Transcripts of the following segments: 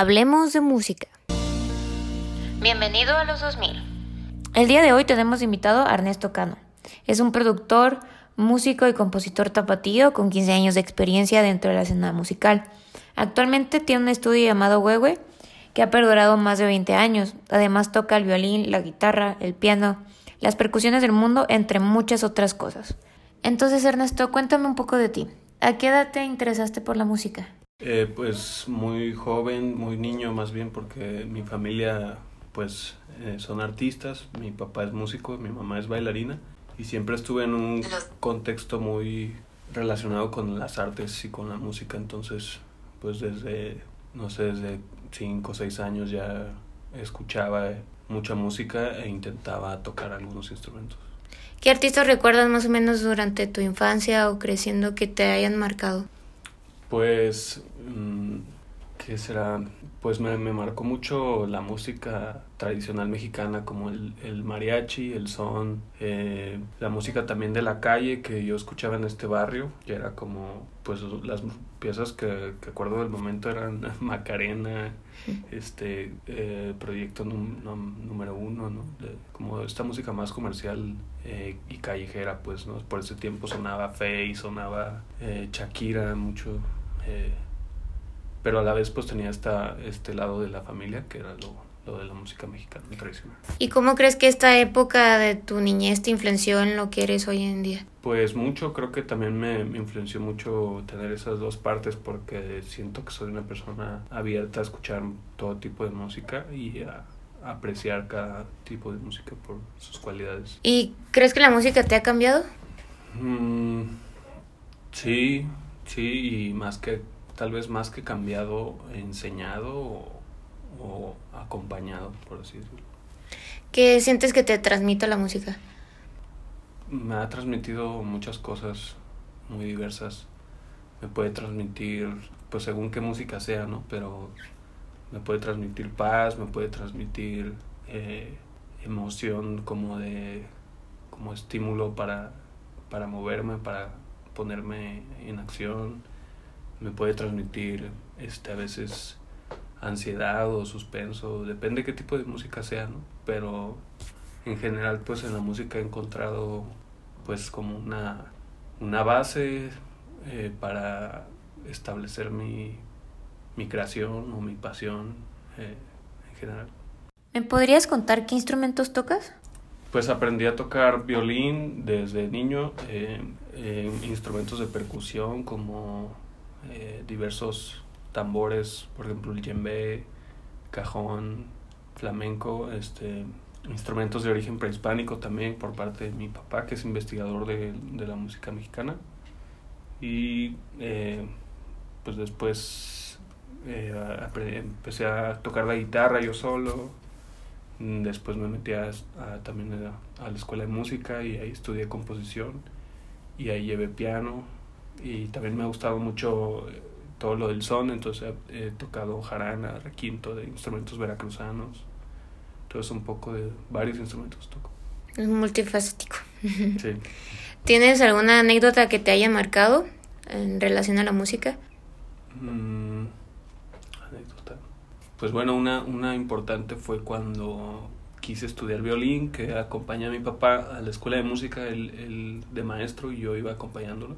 Hablemos de música. Bienvenido a los 2000. El día de hoy tenemos invitado a Ernesto Cano. Es un productor, músico y compositor tapatío con 15 años de experiencia dentro de la escena musical. Actualmente tiene un estudio llamado Huehue que ha perdurado más de 20 años. Además toca el violín, la guitarra, el piano, las percusiones del mundo, entre muchas otras cosas. Entonces, Ernesto, cuéntame un poco de ti. ¿A qué edad te interesaste por la música? Eh, pues muy joven, muy niño más bien, porque mi familia pues eh, son artistas, mi papá es músico, mi mamá es bailarina y siempre estuve en un contexto muy relacionado con las artes y con la música, entonces pues desde, no sé, desde 5 o 6 años ya escuchaba mucha música e intentaba tocar algunos instrumentos. ¿Qué artistas recuerdas más o menos durante tu infancia o creciendo que te hayan marcado? Pues, mm, ¿qué será? Pues me, me, marcó mucho la música tradicional mexicana como el, el mariachi, el son, eh, la música también de la calle que yo escuchaba en este barrio, que era como, pues las piezas que, que acuerdo del momento eran Macarena, este eh, proyecto número uno, ¿no? como esta música más comercial eh, y callejera, pues, ¿no? Por ese tiempo sonaba Faye, sonaba eh, Shakira mucho. Eh, pero a la vez pues tenía esta, este lado de la familia que era lo, lo de la música mexicana tradicional. ¿Y cómo crees que esta época de tu niñez te influenció en lo que eres hoy en día? Pues mucho, creo que también me, me influenció mucho tener esas dos partes porque siento que soy una persona abierta a escuchar todo tipo de música y a apreciar cada tipo de música por sus cualidades. ¿Y crees que la música te ha cambiado? Mm, sí, sí, y más que, tal vez más que cambiado, enseñado o, o acompañado, por así decirlo. ¿Qué sientes que te transmite la música? Me ha transmitido muchas cosas muy diversas. Me puede transmitir, pues según qué música sea, ¿no? Pero me puede transmitir paz, me puede transmitir eh, emoción como de como estímulo para, para moverme, para ponerme en acción, me puede transmitir este a veces ansiedad o suspenso, depende qué tipo de música sea, ¿no? Pero en general pues en la música he encontrado pues como una, una base eh, para establecer mi, mi creación o mi pasión eh, en general. ¿Me podrías contar qué instrumentos tocas? Pues aprendí a tocar violín desde niño, eh, instrumentos de percusión como eh, diversos tambores, por ejemplo el djembe, cajón, flamenco, este, instrumentos de origen prehispánico también por parte de mi papá que es investigador de, de la música mexicana y eh, pues después eh, empecé a tocar la guitarra yo solo. Después me metí a, también a, la escuela de música y ahí estudié composición y ahí llevé piano y también me ha gustado mucho eh, todo lo del son, entonces he, tocado jarana, requinto de instrumentos veracruzanos, entonces un poco de varios instrumentos toco. Es multifacético. Sí. ¿Tienes alguna anécdota que te haya marcado en relación a la música? Mm, pues bueno, una, una importante fue cuando quise estudiar violín, que acompañé a mi papá a la escuela de música, el, el de maestro, y yo iba acompañándolo.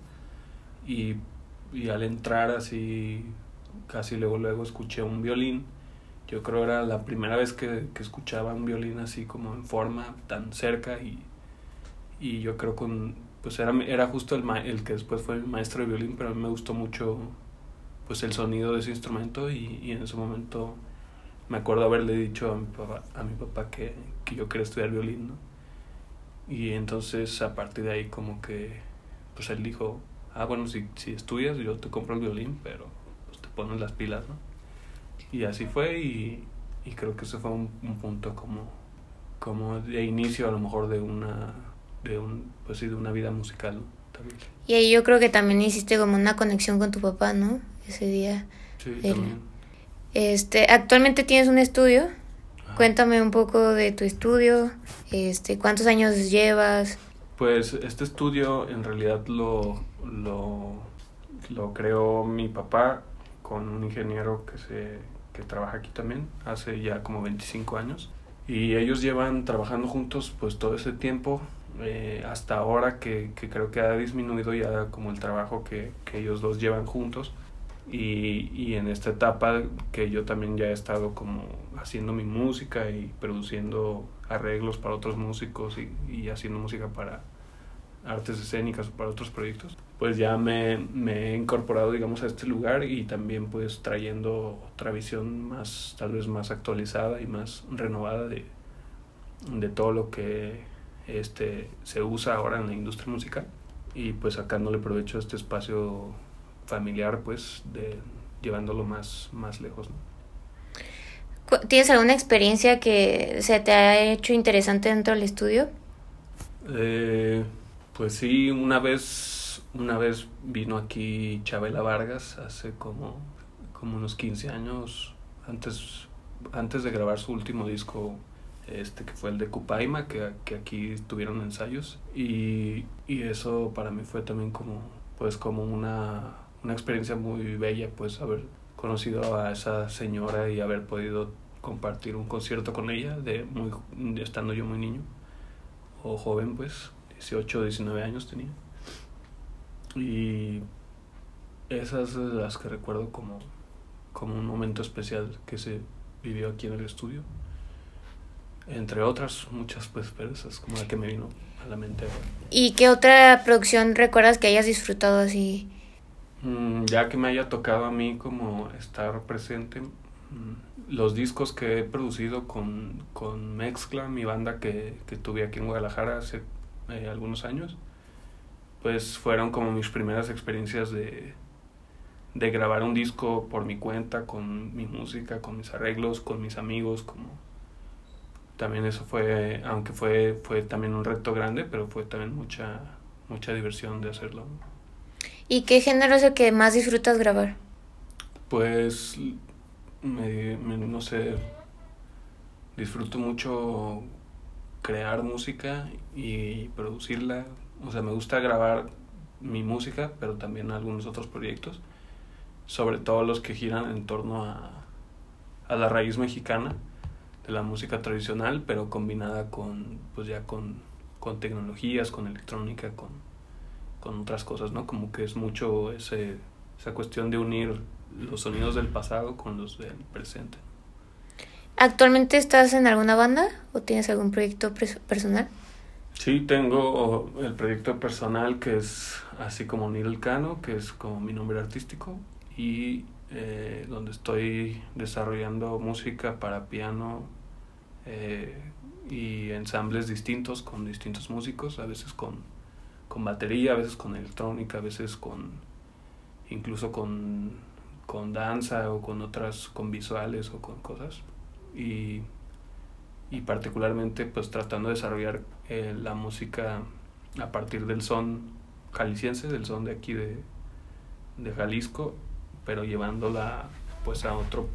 Y, y al entrar así, casi luego, luego escuché un violín. Yo creo era la primera vez que, que escuchaba un violín así como en forma, tan cerca, y, y yo creo con, pues era, era justo el, el que después fue mi maestro de violín, pero a mí me gustó mucho pues el sonido de ese instrumento y, y en ese momento me acuerdo haberle dicho a mi papá, a mi papá que, que yo quería estudiar violín, ¿no? Y entonces a partir de ahí como que, pues él dijo, ah, bueno, si, si estudias yo te compro el violín, pero pues te pones las pilas, ¿no? Y así fue y, y creo que eso fue un, un, punto como, como de inicio a lo mejor de una, de un, pues sí, de una vida musical, ¿no? También. Y ahí yo creo que también hiciste como una conexión con tu papá, ¿no? Ese día. Sí, también. Este, actualmente tienes un estudio. Ajá. Cuéntame un poco de tu estudio. Este, ¿cuántos años llevas? Pues este estudio en realidad lo, lo, lo creó mi papá con un ingeniero que se, que trabaja aquí también, hace ya como 25 años. Y ellos llevan trabajando juntos pues todo ese tiempo, eh, hasta ahora que, que, creo que ha disminuido ya como el trabajo que, que ellos dos llevan juntos. Y, y, en esta etapa que yo también ya he estado como haciendo mi música y produciendo arreglos para otros músicos y, y haciendo música para artes escénicas o para otros proyectos, pues ya me, me, he incorporado, digamos, a este lugar y también pues trayendo otra visión más, tal vez más actualizada y más renovada de, de todo lo que este, se usa ahora en la industria musical. Y pues sacándole provecho a este espacio familiar, pues, de llevándolo más, más lejos. ¿Tienes alguna experiencia que se te ha hecho interesante dentro del estudio? Eh, pues sí, una vez, una vez vino aquí Chabela Vargas hace como, como unos 15 años, antes, antes de grabar su último disco, este que fue el de Cupaima, que, que aquí tuvieron ensayos, y, y eso para mí fue también como, pues como una, una experiencia muy bella, pues haber conocido a esa señora y haber podido compartir un concierto con ella, de muy, estando yo muy niño o joven, pues 18 o 19 años tenía. Y esas son las que recuerdo como, como un momento especial que se vivió aquí en el estudio. Entre otras, muchas pues, pero esas como la que me vino a la mente ¿Y qué otra producción recuerdas que hayas disfrutado así? Mm, ya que me haya tocado a mí como estar presente, mm, los discos que he producido con, con Mezcla, mi banda que, que tuve aquí en Guadalajara hace eh, algunos años, pues fueron como mis primeras experiencias de, de grabar un disco por mi cuenta, con mi música, con mis arreglos, con mis amigos, como también eso fue, aunque fue, fue también un reto grande, pero fue también mucha, mucha diversión de hacerlo. ¿Y qué género es el que más disfrutas grabar? Pues, me, no sé, disfruto mucho crear música y producirla. O sea, me gusta grabar mi música, pero también algunos otros proyectos, sobre todo los que giran en torno a, a la raíz mexicana de la música tradicional, pero combinada con, pues ya con, con tecnologías, con electrónica, con, con otras cosas, ¿no? Como que es mucho ese, esa cuestión de unir los sonidos del pasado con los del presente. ¿Actualmente estás en alguna banda o tienes algún proyecto personal? Sí, tengo el proyecto personal que es así como Nil Cano, que es como mi nombre artístico, y eh, donde estoy desarrollando música para piano eh, y ensambles distintos con distintos músicos, a veces con, con batería, a veces con electrónica, a veces con incluso con, con danza o con otras, con visuales o con cosas y, y particularmente pues tratando de desarrollar eh, la música a partir del son jalisciense, del son de aquí de, de Jalisco, pero llevándola pues a otro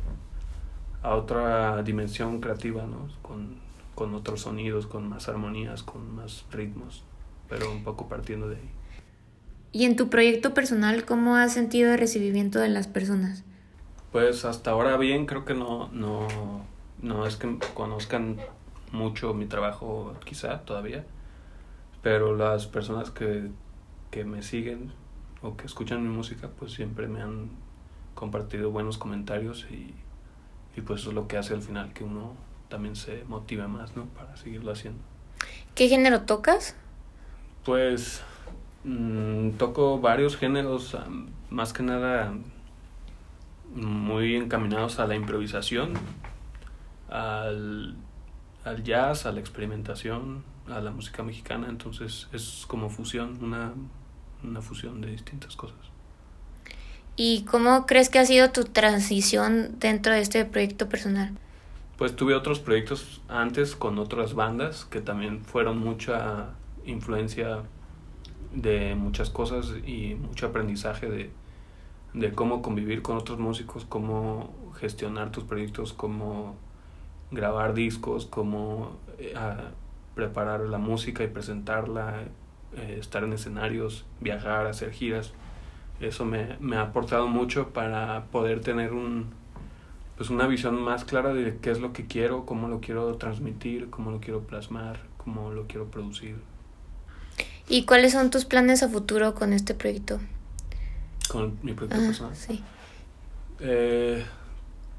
a otra dimensión creativa, ¿no? Con, con otros sonidos, con más armonías, con más ritmos, pero un poco partiendo de ahí. ¿Y en tu proyecto personal cómo has sentido el recibimiento de las personas? Pues hasta ahora bien, creo que no, no, no es que conozcan mucho mi trabajo quizá todavía, pero las personas que, que me siguen o que escuchan mi música pues siempre me han compartido buenos comentarios y, y pues eso es lo que hace al final que uno también se motive más, ¿no? Para seguirlo haciendo. ¿Qué género tocas? Pues mmm, toco varios géneros, más que nada muy encaminados a la improvisación al, al jazz, a la experimentación, a la música mexicana, entonces es como fusión, una, una fusión de distintas cosas. ¿Y cómo crees que ha sido tu transición dentro de este proyecto personal? Pues tuve otros proyectos antes con otras bandas que también fueron mucha influencia de muchas cosas y mucho aprendizaje de, de cómo convivir con otros músicos, cómo gestionar tus proyectos, cómo grabar discos, cómo eh, preparar la música y presentarla, eh, estar en escenarios, viajar, hacer giras. Eso me, me, ha aportado mucho para poder tener un, pues una visión más clara de qué es lo que quiero, cómo lo quiero transmitir, cómo lo quiero plasmar, cómo lo quiero producir. ¿Y cuáles son tus planes a futuro con este proyecto? Con mi proyecto personal. Sí. Eh,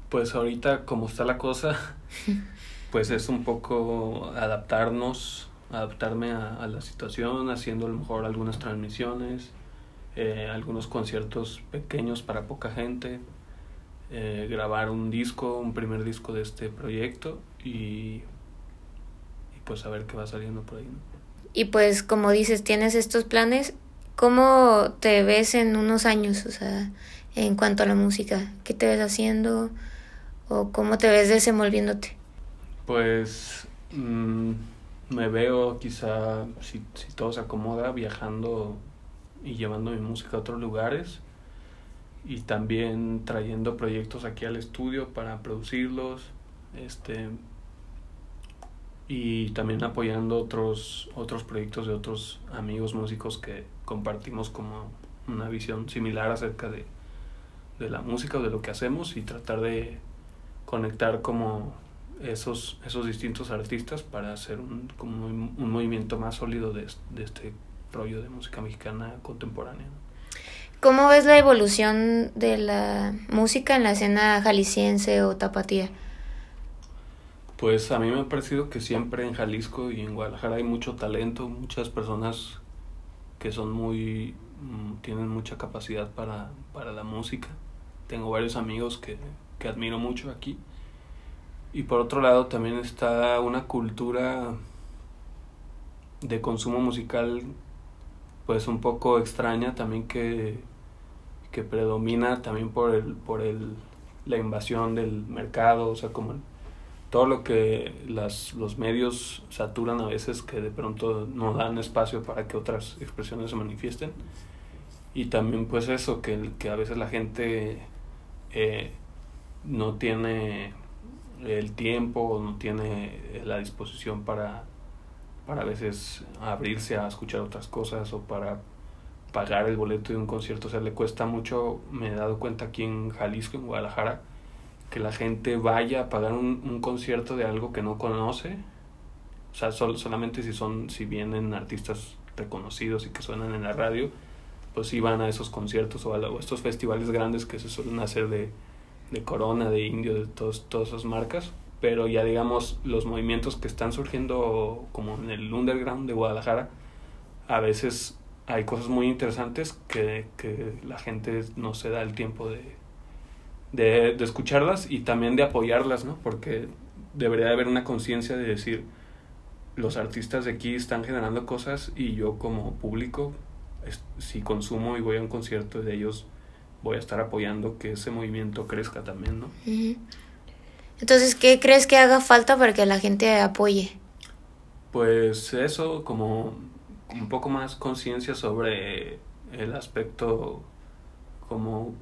pues ahorita como está la cosa, pues es un poco adaptarnos, adaptarme a, la situación, haciendo a lo mejor algunas transmisiones, eh, algunos conciertos pequeños para poca gente, eh, grabar un disco, un primer disco de este proyecto y, y pues a ver qué va saliendo por ahí. Y pues como dices, tienes estos planes, ¿cómo te ves en unos años? O sea, en cuanto a la música, ¿qué te ves haciendo? ¿O cómo te ves desenvolviéndote? Pues mm, me veo quizá, si, si todo se acomoda, viajando y llevando mi música a otros lugares y también trayendo proyectos aquí al estudio para producirlos este y también apoyando otros otros proyectos de otros amigos músicos que compartimos como una visión similar acerca de, de la música o de lo que hacemos y tratar de conectar como esos esos distintos artistas para hacer un como un, movimiento más sólido de, de este rollo de música mexicana contemporánea ¿Cómo ves la evolución de la música en la escena jalisciense o tapatía? Pues a mí me ha parecido que siempre en Jalisco y en Guadalajara hay mucho talento, muchas personas que son muy mm, tienen mucha capacidad para, para la música. Tengo varios amigos que, que admiro mucho aquí. Y por otro lado también está una cultura de consumo musical pues un poco extraña también que, que predomina también por el por el la invasión del mercado o sea como todo lo que las los medios saturan a veces que de pronto no dan espacio para que otras expresiones se manifiesten y también pues eso que, que a veces la gente eh, no tiene el tiempo no tiene la disposición para para a veces abrirse a escuchar otras cosas o para pagar el boleto de un concierto. O sea, le cuesta mucho, me he dado cuenta aquí en Jalisco, en Guadalajara, que la gente vaya a pagar un, un concierto de algo que no conoce. O sea, sol, solamente si son, si vienen artistas reconocidos y que suenan en la radio, pues sí van a esos conciertos o a, estos festivales grandes que se suelen hacer de, de Corona, de Indio, de todos, todas esas marcas pero ya digamos los movimientos que están surgiendo como en el underground de Guadalajara, a veces hay cosas muy interesantes que, que la gente no se da el tiempo de, de, de, escucharlas y también de apoyarlas, ¿no? Porque debería haber una conciencia de decir, los artistas de aquí están generando cosas y yo como público, si consumo y voy a un concierto de ellos, voy a estar apoyando que ese movimiento crezca también, ¿no? Entonces, ¿qué crees que haga falta para que la gente apoye? Pues eso, como un poco más conciencia sobre el aspecto como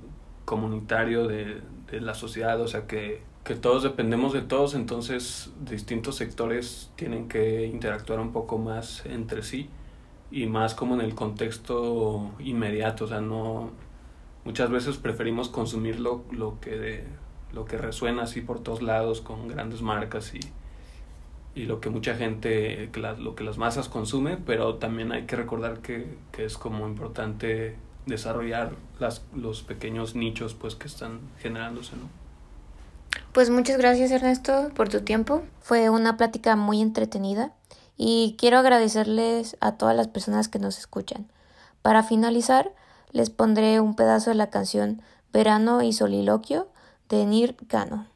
comunitario de, de la sociedad, o sea que, que todos dependemos de todos, entonces distintos sectores tienen que interactuar un poco más entre sí y más como en el contexto inmediato, o sea, no muchas veces preferimos consumir lo, lo que lo que resuena así por todos lados con grandes marcas y, y lo que mucha gente, lo que las masas consume, pero también hay que recordar que, que es como importante desarrollar las, los pequeños nichos pues que están generándose, ¿no? Pues muchas gracias Ernesto por tu tiempo. Fue una plática muy entretenida y quiero agradecerles a todas las personas que nos escuchan. Para finalizar, les pondré un pedazo de la canción Verano y Soliloquio Tenir Cano.